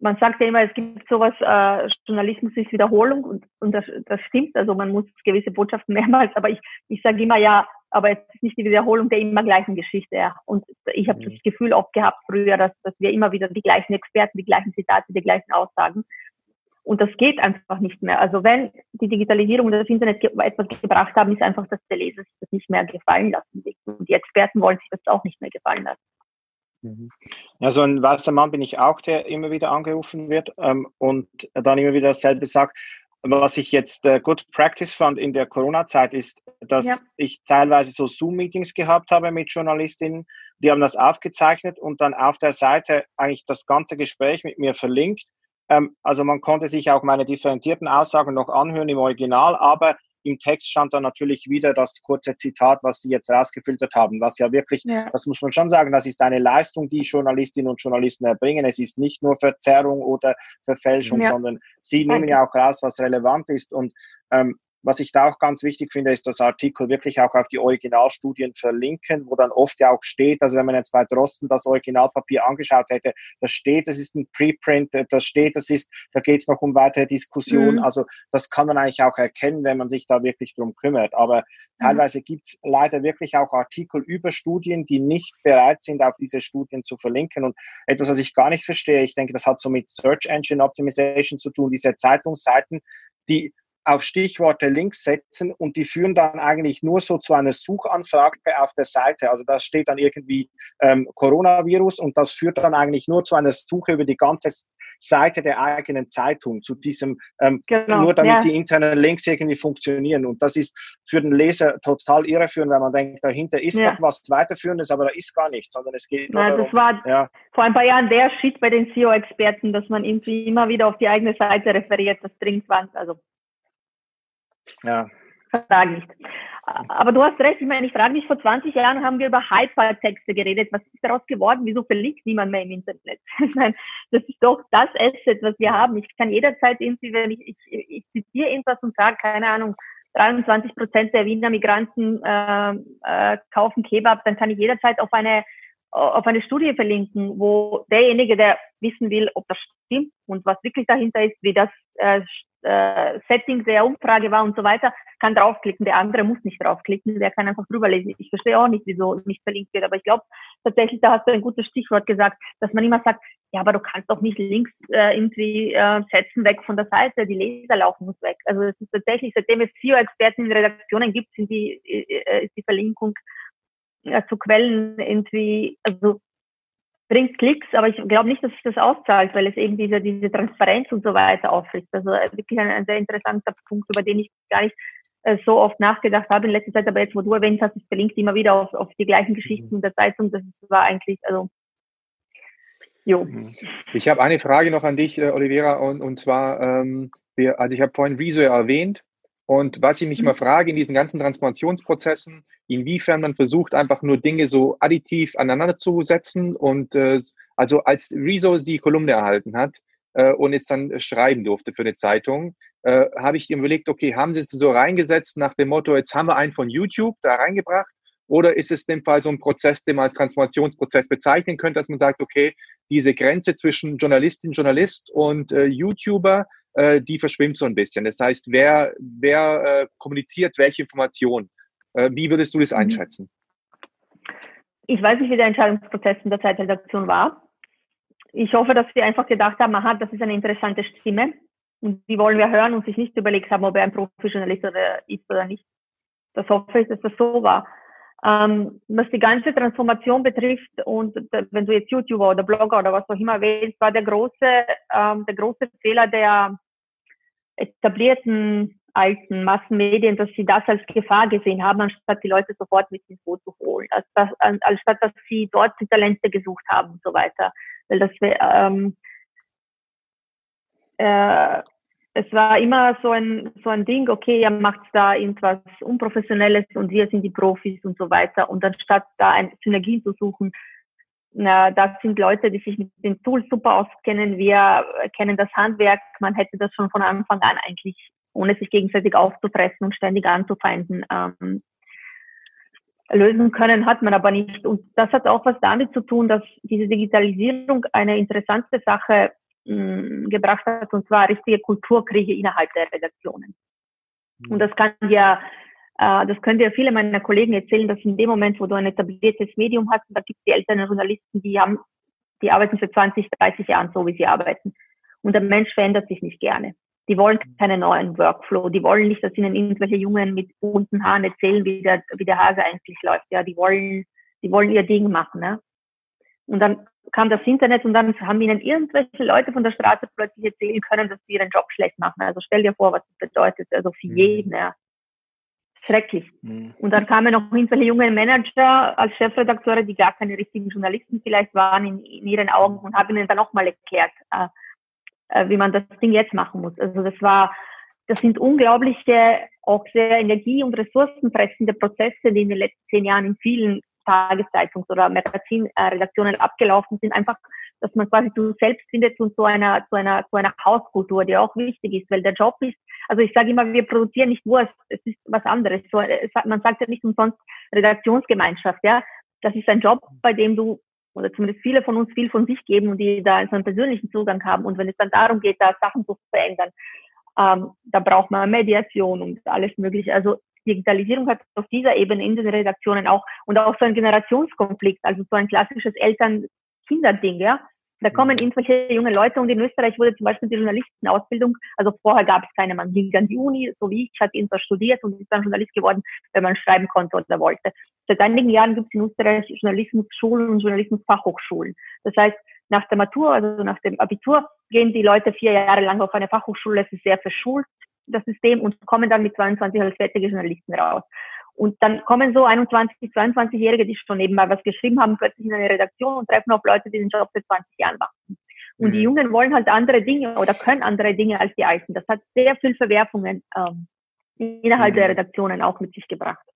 man sagt ja immer, es gibt sowas, äh, Journalismus ist Wiederholung und, und das, das stimmt, also man muss gewisse Botschaften mehrmals, aber ich, ich sage immer ja, aber es ist nicht die Wiederholung der immer gleichen Geschichte. Ja. Und ich habe mhm. das Gefühl oft gehabt früher, dass, dass wir immer wieder die gleichen Experten, die gleichen Zitate, die gleichen Aussagen. Und das geht einfach nicht mehr. Also wenn die Digitalisierung und das Internet etwas gebracht haben, ist einfach, dass der Leser sich das nicht mehr gefallen lassen will. Und die Experten wollen sich das auch nicht mehr gefallen lassen. Mhm. Ja, so ein weißer Mann bin ich auch, der immer wieder angerufen wird ähm, und dann immer wieder dasselbe sagt. Was ich jetzt äh, Good Practice fand in der Corona-Zeit ist, dass ja. ich teilweise so Zoom-Meetings gehabt habe mit Journalistinnen, die haben das aufgezeichnet und dann auf der Seite eigentlich das ganze Gespräch mit mir verlinkt Ähm, also man konnte sich auch meine differenzierten Aussagen noch anhören im Original, aber im Text stand dann natürlich wieder das kurze Zitat, was Sie jetzt rausgefiltert haben, was ja wirklich, ja. das muss man schon sagen, das ist eine Leistung, die Journalistinnen und Journalisten erbringen. Es ist nicht nur Verzerrung oder Verfälschung, ja. sondern Sie nehmen ja auch raus, was relevant ist. Und ähm, was ich da auch ganz wichtig finde, ist das Artikel wirklich auch auf die Originalstudien verlinken, wo dann oft ja auch steht, also wenn man jetzt bei Drosten das Originalpapier angeschaut hätte, da steht, das ist ein Preprint, da steht, das ist, da geht es noch um weitere Diskussionen. Mhm. Also das kann man eigentlich auch erkennen, wenn man sich da wirklich drum kümmert. Aber mhm. teilweise gibt es leider wirklich auch Artikel über Studien, die nicht bereit sind, auf diese Studien zu verlinken. Und etwas, was ich gar nicht verstehe, ich denke, das hat so mit Search Engine Optimization zu tun, diese Zeitungsseiten, die auf Stichworte Links setzen und die führen dann eigentlich nur so zu einer Suchanfrage auf der Seite. Also da steht dann irgendwie ähm, Coronavirus und das führt dann eigentlich nur zu einer Suche über die ganze Seite der eigenen Zeitung, zu diesem, ähm, genau, nur damit ja. die internen Links irgendwie funktionieren. Und das ist für den Leser total irreführend, weil man denkt, dahinter ist ja. noch was weiterführendes, aber da ist gar nichts, sondern es geht nur darum, Das war ja. vor ein paar Jahren der Shit bei den SEO-Experten, dass man irgendwie immer wieder auf die eigene Seite referiert. Das dringend war, also ja. Frage nicht. Aber du hast recht, ich meine, ich frage mich, vor 20 Jahren haben wir über Hypertexte geredet. Was ist daraus geworden? Wieso verlinkt niemand mehr im Internet? Ich meine, das ist doch das Asset, was wir haben. Ich kann jederzeit irgendwie, wenn ich, ich, ich zitiere irgendwas und sage, keine Ahnung, 23 Prozent der Wiener Migranten äh, äh, kaufen Kebab, dann kann ich jederzeit auf eine auf eine Studie verlinken, wo derjenige, der wissen will, ob das stimmt und was wirklich dahinter ist, wie das äh, äh, Setting der Umfrage war und so weiter, kann draufklicken. Der andere muss nicht draufklicken, der kann einfach drüber lesen. Ich verstehe auch nicht, wieso nicht verlinkt wird, aber ich glaube tatsächlich, da hast du ein gutes Stichwort gesagt, dass man immer sagt, ja, aber du kannst doch nicht Links äh, irgendwie äh, setzen weg von der Seite, die Leser laufen muss weg. Also es ist tatsächlich, seitdem es SEO-Experten in Redaktionen gibt, sind die, äh, ist die Verlinkung äh, zu Quellen irgendwie, also bringt Klicks, aber ich glaube nicht, dass sich das auszahlt, weil es eben diese, diese Transparenz und so weiter aufrichtet. Also äh, wirklich ein, ein sehr interessanter Punkt, über den ich gar nicht äh, so oft nachgedacht habe in letzter Zeit, aber jetzt, wo du erwähnt hast, ich verlinke immer wieder auf, auf die gleichen Geschichten mhm. der Zeitung, das war eigentlich, also Jo. Mhm. Ich habe eine Frage noch an dich, äh, Olivera, und, und zwar, ähm, wir, also ich habe vorhin Rezo erwähnt, und was ich mich immer mhm. frage in diesen ganzen Transformationsprozessen, inwiefern man versucht, einfach nur Dinge so additiv aneinander zu setzen und äh, also als Rezo die Kolumne erhalten hat äh, und jetzt dann schreiben durfte für eine Zeitung, äh, habe ich überlegt, okay, haben sie es so reingesetzt nach dem Motto, jetzt haben wir einen von YouTube da reingebracht oder ist es in dem Fall so ein Prozess, den man als Transformationsprozess bezeichnen könnte, dass man sagt, okay, diese Grenze zwischen Journalistin, Journalist und äh, YouTuber, äh, die verschwimmt so ein bisschen. Das heißt, wer, wer äh, kommuniziert welche Information? Äh, wie würdest du das mhm. einschätzen? Ich weiß nicht, wie der Entscheidungsprozess in der Zeitredaktion war. Ich hoffe, dass sie einfach gedacht haben, aha, das ist eine interessante Stimme und die wollen wir hören und sich nicht überlegt haben, ob er ein Profijournalist oder ist oder nicht. Das hoffe ich, dass das so war. Ähm, was die ganze Transformation betrifft und wenn du jetzt YouTuber oder Blogger oder was auch immer wählst, war der große, ähm, der große Fehler der etablierten alten Massenmedien, dass sie das als Gefahr gesehen haben, anstatt die Leute sofort mit ins Boot zu holen, als das, anstatt dass sie dort die Talente gesucht haben und so weiter. Weil das ähm, äh, es war immer so ein, so ein Ding, okay, ihr macht da irgendwas Unprofessionelles und wir sind die Profis und so weiter. Und anstatt da ein Synergien zu suchen, na, das sind Leute, die sich mit den Tools super auskennen. Wir kennen das Handwerk. Man hätte das schon von Anfang an eigentlich, ohne sich gegenseitig aufzufressen und ständig anzufeinden, ähm, lösen können, hat man aber nicht. Und das hat auch was damit zu tun, dass diese Digitalisierung eine interessante Sache mh, gebracht hat, und zwar richtige Kulturkriege innerhalb der Redaktionen. Mhm. Und das kann ja, äh, das können ja viele meiner Kollegen erzählen, dass in dem Moment, wo du ein etabliertes Medium hast, da gibt es die älteren Journalisten, die haben, die arbeiten für 20, 30 Jahren so, wie sie arbeiten. Und der Mensch verändert sich nicht gerne. Die wollen keinen neuen Workflow. Die wollen nicht, dass ihnen irgendwelche Jungen mit bunten Haaren erzählen, wie der, wie der Hase eigentlich läuft. Ja, die wollen, die wollen ihr Ding machen. Ne? Und dann kam das Internet und dann haben ihnen irgendwelche Leute von der Straße plötzlich erzählen können, dass sie ihren Job schlecht machen. Also stell dir vor, was das bedeutet. Also für mhm. jeden, ja. Schrecklich. Mhm. Und dann kamen noch irgendwelche junge Manager als Chefredakteure, die gar keine richtigen Journalisten vielleicht waren in, in ihren Augen und haben ihnen dann nochmal erklärt, äh, äh, wie man das Ding jetzt machen muss. Also das war, das sind unglaubliche, auch sehr energie- und ressourcenfressende Prozesse, die in den letzten zehn Jahren in vielen Tageszeitungs- oder Magazinredaktionen abgelaufen sind, einfach, dass man quasi du selbst findet und zu einer, zu einer, zu einer Hauskultur, die auch wichtig ist, weil der Job ist, also ich sage immer, wir produzieren nicht Wurst, es ist was anderes. So, es, man sagt ja nicht umsonst Redaktionsgemeinschaft, ja. Das ist ein Job, bei dem du, oder zumindest viele von uns viel von sich geben und die da so einen persönlichen Zugang haben. Und wenn es dann darum geht, da Sachen zu verändern, ähm, da braucht man Mediation und alles Mögliche. Also Digitalisierung hat auf dieser Ebene in den Redaktionen auch und auch so ein Generationskonflikt, also so ein klassisches Eltern-Kinder-Ding, ja. Da kommen mhm. irgendwelche junge Leute und in Österreich wurde zum Beispiel die Journalistenausbildung, also vorher gab es keine, man ging an die Uni, so wie ich, hat irgendwas studiert und ist dann Journalist geworden, wenn man schreiben konnte oder wollte. Seit einigen Jahren gibt es in Österreich Journalismusschulen und Journalismusfachhochschulen. Das heißt, nach der Matur, also nach dem Abitur, gehen die Leute vier Jahre lang auf eine Fachhochschule, es ist sehr verschult, das System und kommen dann mit 22 als fertige Journalisten raus. Und dann kommen so 21, 22-Jährige, die schon nebenbei was geschrieben haben, plötzlich in eine Redaktion und treffen auf Leute, die den Job seit 20 Jahren machen. Und mhm. die Jungen wollen halt andere Dinge oder können andere Dinge als die Alten. Das hat sehr viel Verwerfungen ähm, innerhalb mhm. der Redaktionen auch mit sich gebracht.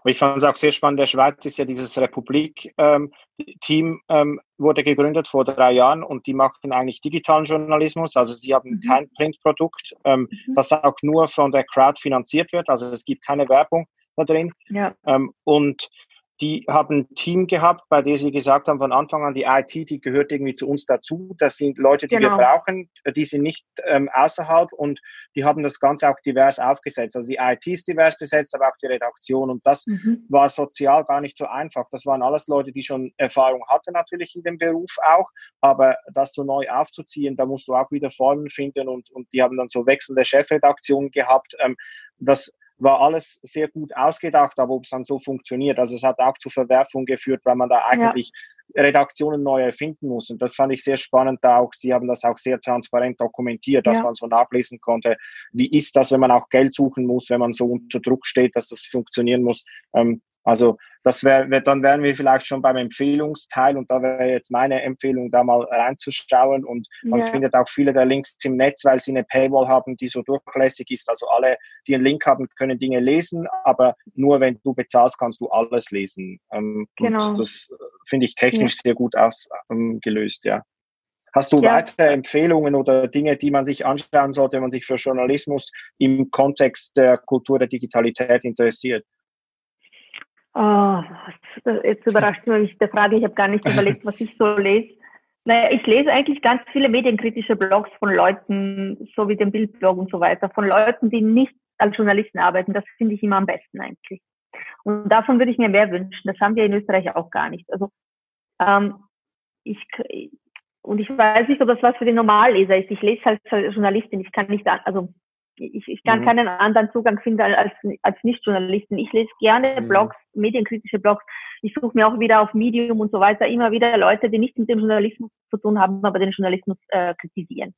Aber ich fand es auch sehr spannend. Der Schweiz ist ja dieses Republik-Team, ähm, ähm, wurde gegründet vor drei Jahren und die machen eigentlich digitalen Journalismus. Also sie haben mhm. kein Printprodukt, ähm, mhm. das auch nur von der Crowd finanziert wird. Also es gibt keine Werbung da drin. Ja. Ähm, und die haben ein Team gehabt, bei dem sie gesagt haben, von Anfang an, die IT, die gehört irgendwie zu uns dazu. Das sind Leute, die genau. wir brauchen, die sind nicht ähm, außerhalb und die haben das Ganze auch divers aufgesetzt. Also die IT ist divers besetzt, aber auch die Redaktion. Und das mhm. war sozial gar nicht so einfach. Das waren alles Leute, die schon Erfahrung hatten natürlich in dem Beruf auch, aber das so neu aufzuziehen, da musst du auch wieder Formen finden und, und die haben dann so wechselnde Chefredaktionen gehabt. Ähm, das war alles sehr gut ausgedacht, aber ob es dann so funktioniert, also es hat auch zu Verwerfungen geführt, weil man da eigentlich ja. Redaktionen neu erfinden muss. Und das fand ich sehr spannend da auch. Sie haben das auch sehr transparent dokumentiert, dass ja. man so nachlesen konnte. Wie ist das, wenn man auch Geld suchen muss, wenn man so unter Druck steht, dass das funktionieren muss? Ähm, also das wäre, dann wären wir vielleicht schon beim Empfehlungsteil und da wäre jetzt meine Empfehlung, da mal reinzuschauen und man ja. findet auch viele der Links im Netz, weil sie eine Paywall haben, die so durchlässig ist. Also alle, die einen Link haben, können Dinge lesen, aber nur wenn du bezahlst, kannst du alles lesen. Ähm, genau. das äh, finde ich technisch ja. sehr gut ausgelöst, ähm, ja. Hast du ja. weitere Empfehlungen oder Dinge, die man sich anschauen sollte, wenn man sich für Journalismus im Kontext der Kultur der Digitalität interessiert? Oh, jetzt überrascht mich der Frage, ich habe gar nicht überlegt, was ich so lese. Naja, ich lese eigentlich ganz viele medienkritische Blogs von Leuten, so wie den Bildblog und so weiter, von Leuten, die nicht als Journalisten arbeiten. Das finde ich immer am besten eigentlich. Und davon würde ich mir mehr wünschen. Das haben wir in Österreich auch gar nicht. Also ähm, ich und ich weiß nicht, ob das was für den Normalleser ist. Ich lese halt als Journalistin. Ich kann nicht, also ich, ich kann mhm. keinen anderen Zugang finden als, als Nicht-Journalisten. Ich lese gerne mhm. Blogs, medienkritische Blogs. Ich suche mir auch wieder auf Medium und so weiter immer wieder Leute, die nichts mit dem Journalismus zu tun haben, aber den Journalismus äh, kritisieren.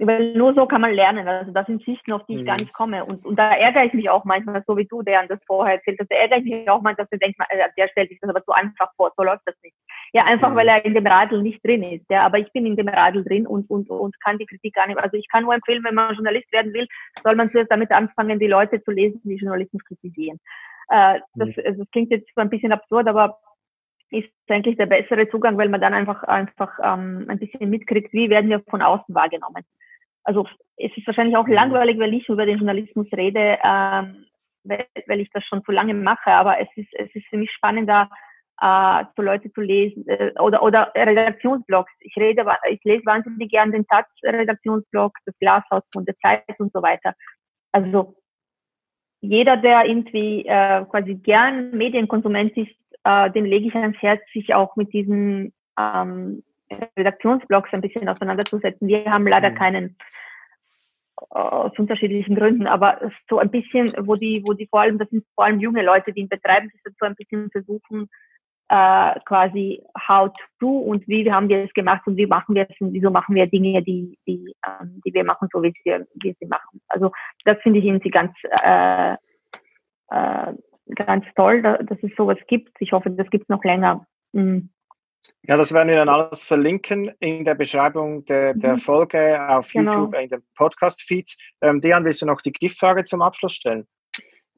Weil nur so kann man lernen. Also das sind Schichten, auf die ich mhm. gar nicht komme. Und, und da ärgere ich mich auch manchmal, so wie du, der das vorher erzählt hast. Da ärgere ich mich auch manchmal, dass du denkst, äh, der stellt sich das aber zu einfach vor, so läuft das nicht. Ja, einfach, mhm. weil er in dem Radl nicht drin ist. Ja, aber ich bin in dem Radl drin und, und, und kann die Kritik gar nicht. Also ich kann nur empfehlen, wenn man Journalist werden will, soll man zuerst damit anfangen, die Leute zu lesen, die Journalismus kritisieren. Äh, das, mhm. also, das klingt jetzt ein bisschen absurd, aber ist eigentlich der bessere Zugang, weil man dann einfach einfach ähm, ein bisschen mitkriegt, wie werden wir von außen wahrgenommen also es ist wahrscheinlich auch mhm. langweilig, weil ich über den Journalismus rede, ähm, weil, weil ich das schon zu lange mache, aber es ist, es ist für mich spannender, äh, so Leute zu lesen äh, oder, oder Redaktionsblogs. Ich rede, ich lese wahnsinnig gern den Taz-Redaktionsblog, das Glashaus von der Zeit und so weiter. Also jeder, der irgendwie äh, quasi gern Medienkonsument ist, äh, den lege ich ans Herz, sich auch mit diesen ähm, Redaktionsblogs ein bisschen auseinanderzusetzen. Wir haben leider mhm. keinen aus unterschiedlichen Gründen, aber so ein bisschen, wo die, wo die vor allem, das sind vor allem junge Leute, die ihn betreiben, die so ein bisschen versuchen, äh, quasi how to und wie haben wir es gemacht und wie machen wir es und wieso machen wir Dinge, die, die, ähm, die wir machen, so wie wir, wie sie machen. Also das finde ich irgendwie ganz, äh, äh, ganz toll, dass es sowas gibt. Ich hoffe, das gibt es noch länger. Mhm. Ja, das werden wir dann alles verlinken in der Beschreibung der, der mhm. Folge auf genau. YouTube, in den Podcast-Feeds. Ähm, Dian, willst du noch die Giftfrage zum Abschluss stellen?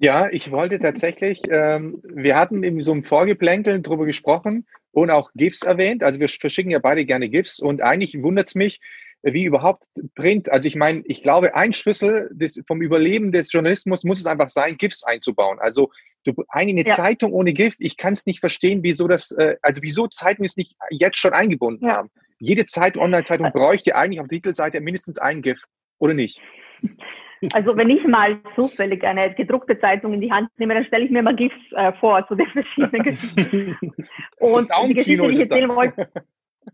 Ja, ich wollte tatsächlich, ähm, wir hatten in so einem Vorgeplänkel drüber gesprochen und auch GIFs erwähnt. Also wir verschicken ja beide gerne GIFs und eigentlich wundert es mich, wie überhaupt Print. Also ich meine, ich glaube, ein Schlüssel des, vom Überleben des Journalismus muss es einfach sein, GIFs einzubauen. Also du, eine ja. Zeitung ohne GIF, ich kann es nicht verstehen, wieso das, äh, also wieso Zeitungen es nicht jetzt schon eingebunden ja. haben. Jede Zeitung, Online-Zeitung bräuchte eigentlich auf der Titelseite mindestens ein GIF, oder nicht? Also wenn ich mal zufällig eine gedruckte Zeitung in die Hand nehme, dann stelle ich mir mal GIFs äh, vor zu den verschiedenen Geschichten. Und die Geschichte, die ich erzählen wollte,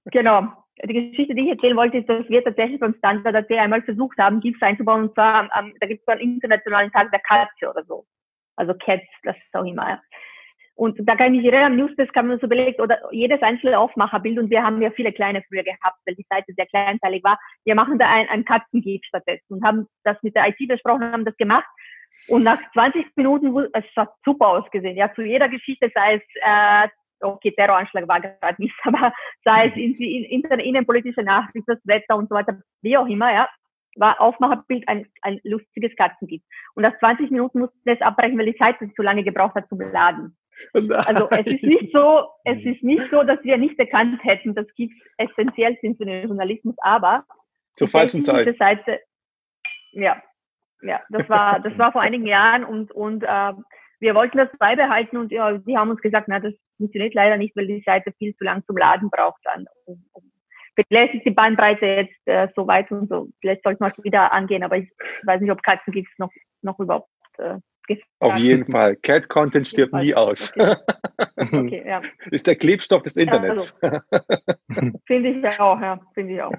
genau, die Geschichte, die ich erzählen wollte, ist, dass wir tatsächlich beim Standard AT einmal versucht haben, GIFs einzubauen. Und zwar, ähm, da gibt es einen internationalen Tag der Katze oder so. Also Cats, das ist auch immer. Und da kann ich jeder am Newsdesk haben wir uns überlegt, oder jedes einzelne Aufmacherbild, und wir haben ja viele kleine früher gehabt, weil die Seite sehr kleinteilig war. Wir machen da ein, ein Katzengif stattdessen und haben das mit der IT besprochen, haben das gemacht. Und nach 20 Minuten, es hat super ausgesehen. Ja, zu jeder Geschichte, sei es, äh, okay, Terroranschlag war gerade nicht, aber sei es in, in, in, innenpolitische Nachricht, das Wetter und so weiter, wie auch immer, ja, war Aufmacherbild ein, ein lustiges Katzengift. Und nach 20 Minuten mussten wir es abbrechen, weil die Seite zu lange gebraucht hat zum Laden. Also es ist nicht so, es ist nicht so, dass wir nicht erkannt hätten, dass GIFs essentiell sind für den Journalismus, aber zur falschen Zeit. Seite, ja, ja, das war, das war vor einigen Jahren und und äh, wir wollten das beibehalten und ja, die haben uns gesagt, na, das funktioniert leider nicht, weil die Seite viel zu lang zum Laden braucht dann. Um, um, vielleicht ist die Bandbreite jetzt äh, so weit und so, vielleicht sollten wir es wieder angehen, aber ich weiß nicht, ob Katzen noch noch überhaupt äh, auf jeden Fall. Cat-Content stirbt nie aus. Okay. okay, ja. Ist der Klebstoff des Internets. Ja, also. Finde ich auch, ja. Finde ich auch.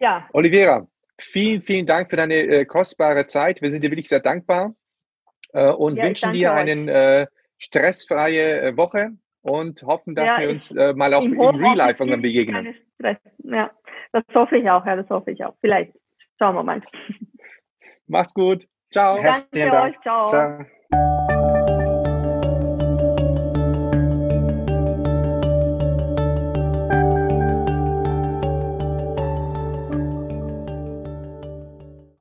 Ja. Olivera, vielen, vielen Dank für deine äh, kostbare Zeit. Wir sind dir wirklich sehr dankbar äh, und ja, wünschen dir eine äh, stressfreie äh, Woche und hoffen, dass ja, wir uns äh, mal auch im, im Real Life irgendwann begegnen. Ja, das hoffe ich auch, ja, das hoffe ich auch. Vielleicht schauen wir mal. Mach's gut. Ciao. Danke euch. Ciao. Ciao.